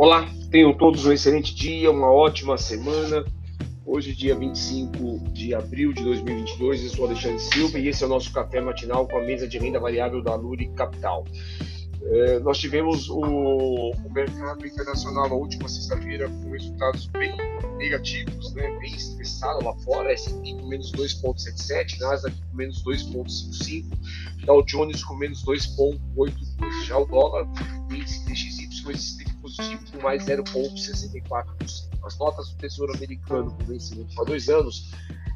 Olá, tenham todos um excelente dia, uma ótima semana. Hoje, dia 25 de abril de 2022, eu sou Alexandre Silva e esse é o nosso café matinal com a mesa de renda variável da Luri Capital. É, nós tivemos o, o, mercado internacional na última sexta-feira com resultados bem negativos, né, bem estressado lá fora, S&P com menos 2,77, Nasdaq com menos 2,55, Dow Jones com menos 2,82, já o dólar, índice DXY esse positivo mais 0,64%. As notas do Tesouro Americano com vencimento para dois anos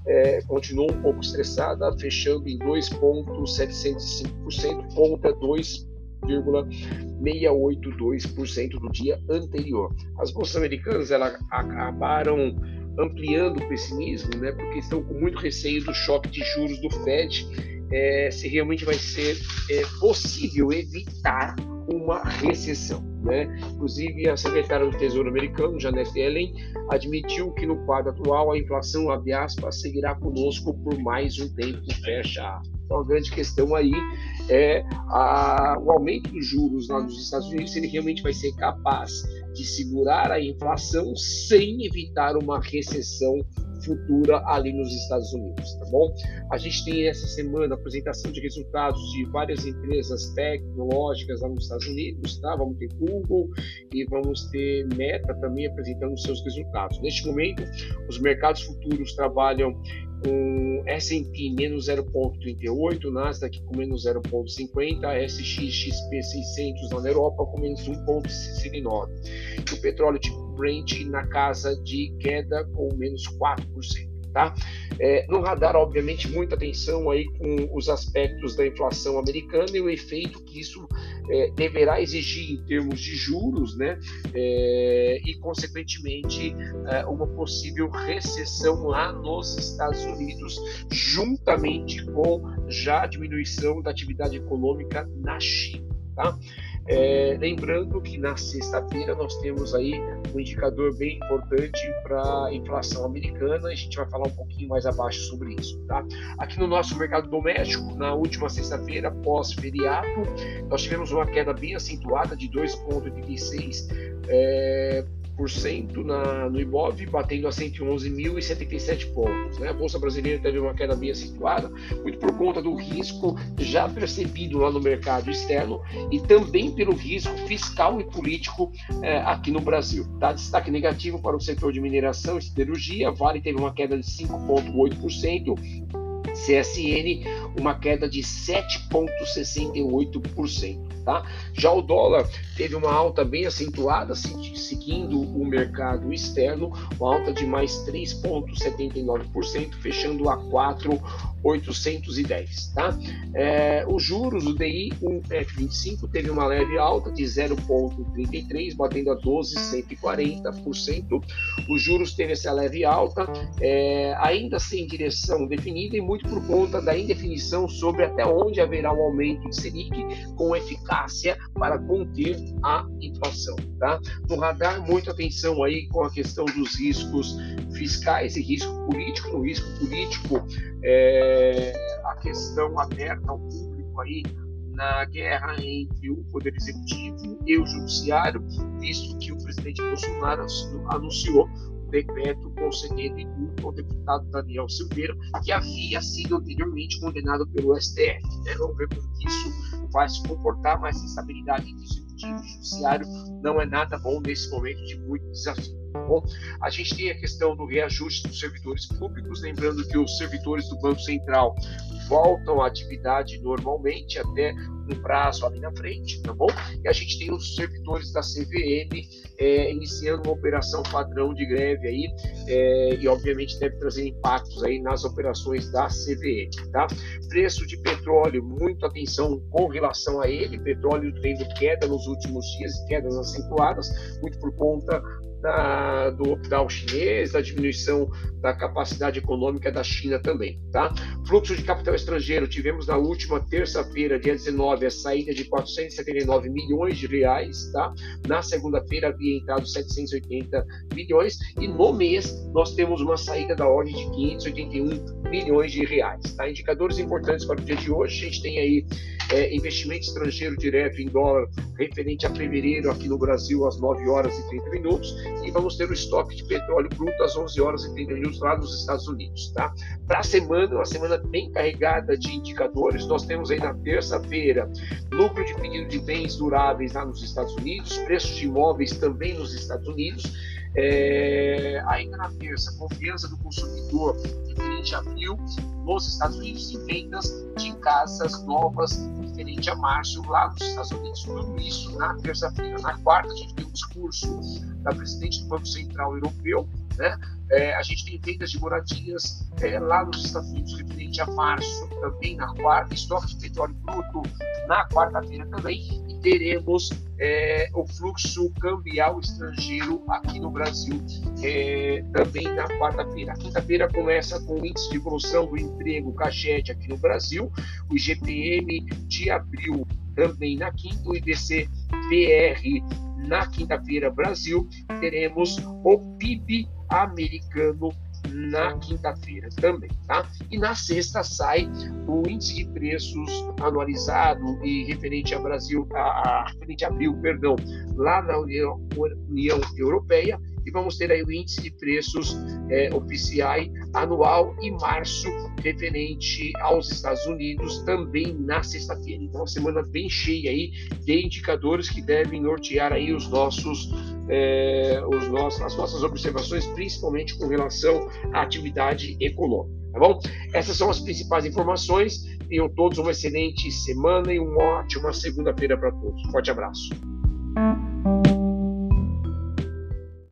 é, continuou um pouco estressada, fechando em 2,705% contra 2,682% do dia anterior. As bolsas americanas elas acabaram ampliando o pessimismo, né, porque estão com muito receio do choque de juros do Fed, é, se realmente vai ser é, possível evitar uma recessão. Né? Inclusive, a secretária do Tesouro americano, Janet Yellen, admitiu que no quadro atual a inflação, abre aspas, seguirá conosco por mais um tempo, fecha Então, a grande questão aí é a, o aumento dos juros lá nos Estados Unidos, se ele realmente vai ser capaz de segurar a inflação sem evitar uma recessão futura ali nos Estados Unidos, tá bom? A gente tem essa semana apresentação de resultados de várias empresas tecnológicas lá nos Estados Unidos, tá? Vamos ter Google e vamos ter Meta também apresentando seus resultados. Neste momento, os mercados futuros trabalham com S&P menos 0,38, Nasdaq com menos 0,50, SXXP 600 na Europa com menos 1,69. O petróleo tipo Brent na casa de queda com menos 4%. Tá? É, no radar, obviamente, muita atenção aí com os aspectos da inflação americana e o efeito que isso é, deverá exigir em termos de juros, né? É, e, consequentemente, é, uma possível recessão lá nos Estados Unidos, juntamente com já a diminuição da atividade econômica na China. Tá? É, lembrando que na sexta-feira nós temos aí um indicador bem importante para a inflação americana, a gente vai falar um pouquinho mais abaixo sobre isso. Tá? Aqui no nosso mercado doméstico, na última sexta-feira, pós-feriado, nós tivemos uma queda bem acentuada de 2,86%. É, na, no IBOV, batendo a 111.077 pontos. Né? A Bolsa Brasileira teve uma queda bem situada, muito por conta do risco já percebido lá no mercado externo e também pelo risco fiscal e político é, aqui no Brasil. Tá? Destaque negativo para o setor de mineração e siderurgia, Vale teve uma queda de 5,8%, CSN uma queda de 7,68%. Tá? Já o dólar teve uma alta bem acentuada, seguindo o mercado externo, uma alta de mais 3,79%, fechando a 4,810. Tá? É, os juros, o DI 1F25 teve uma leve alta de 0,33, batendo a 12,140%. Os juros teve essa leve alta, é, ainda sem direção definida e muito por conta da indefinição sobre até onde haverá um aumento de Selic com eficácia para conter a inflação. Tá? No radar, muita atenção aí com a questão dos riscos fiscais e risco político. No risco político, é, a questão aberta ao público aí na guerra entre o Poder Executivo e o Judiciário, visto que o presidente Bolsonaro anunciou um decreto concedendo indulto ao deputado Daniel Silveira, que havia sido anteriormente condenado pelo STF. Né? Vamos ver como isso vai se comportar, mas a estabilidade do executivo e judiciário não é nada bom nesse momento de muito desafio. Bom, a gente tem a questão do reajuste dos servidores públicos, lembrando que os servidores do Banco Central voltam à atividade normalmente até um prazo ali na frente, tá bom? E a gente tem os servidores da CVM é, iniciando uma operação padrão de greve aí é, e obviamente deve trazer impactos aí nas operações da CVM, tá? Preço de petróleo, muita atenção com relação a ele, petróleo tendo queda nos últimos dias, quedas acentuadas, muito por conta da, do lockdown chinês, da diminuição da capacidade econômica da China também. Tá? Fluxo de capital estrangeiro, tivemos na última terça-feira, dia 19, a saída de 479 milhões de reais. Tá? Na segunda-feira havia entrado 780 milhões e no mês nós temos uma saída da ordem de 581 milhões de reais. Tá? Indicadores importantes para o dia de hoje, a gente tem aí é, investimento estrangeiro direto em dólar referente a fevereiro aqui no Brasil às 9 horas e 30 minutos. E vamos ter o estoque de petróleo bruto às 11 horas e 30 minutos lá nos Estados Unidos, tá? Para a semana, uma semana bem carregada de indicadores, nós temos aí na terça-feira lucro de pedido de bens duráveis lá nos Estados Unidos, preços de imóveis também nos Estados Unidos, é, ainda na terça, confiança do consumidor referente a abril nos Estados Unidos e vendas de casas novas referente a março lá nos Estados Unidos. Tudo isso na terça-feira. Na quarta, a gente tem um discurso da presidente do Banco Central Europeu. Né? É, a gente tem vendas de moradias é, lá nos Estados Unidos referente a março, também na quarta, estoque de petróleo bruto na quarta-feira também, teremos é, o fluxo cambial estrangeiro aqui no Brasil é, também na quarta-feira. Quinta-feira começa com o índice de evolução do emprego CAGED aqui no Brasil, o IGPM de abril também na quinta, o IBC PR na quinta-feira Brasil, teremos o PIB americano na quinta-feira também, tá? E na sexta sai o índice de preços anualizado e referente a Brasil, a, a referente a abril, perdão, lá na União, União Europeia e vamos ter aí o índice de preços é, anual em março referente aos Estados Unidos também na sexta-feira. Então, uma semana bem cheia aí de indicadores que devem nortear aí os nossos, é, os nossos, as nossas observações, principalmente com relação à atividade econômica. Tá bom? Essas são as principais informações. Tenham todos uma excelente semana e uma ótima segunda-feira para todos. Forte abraço.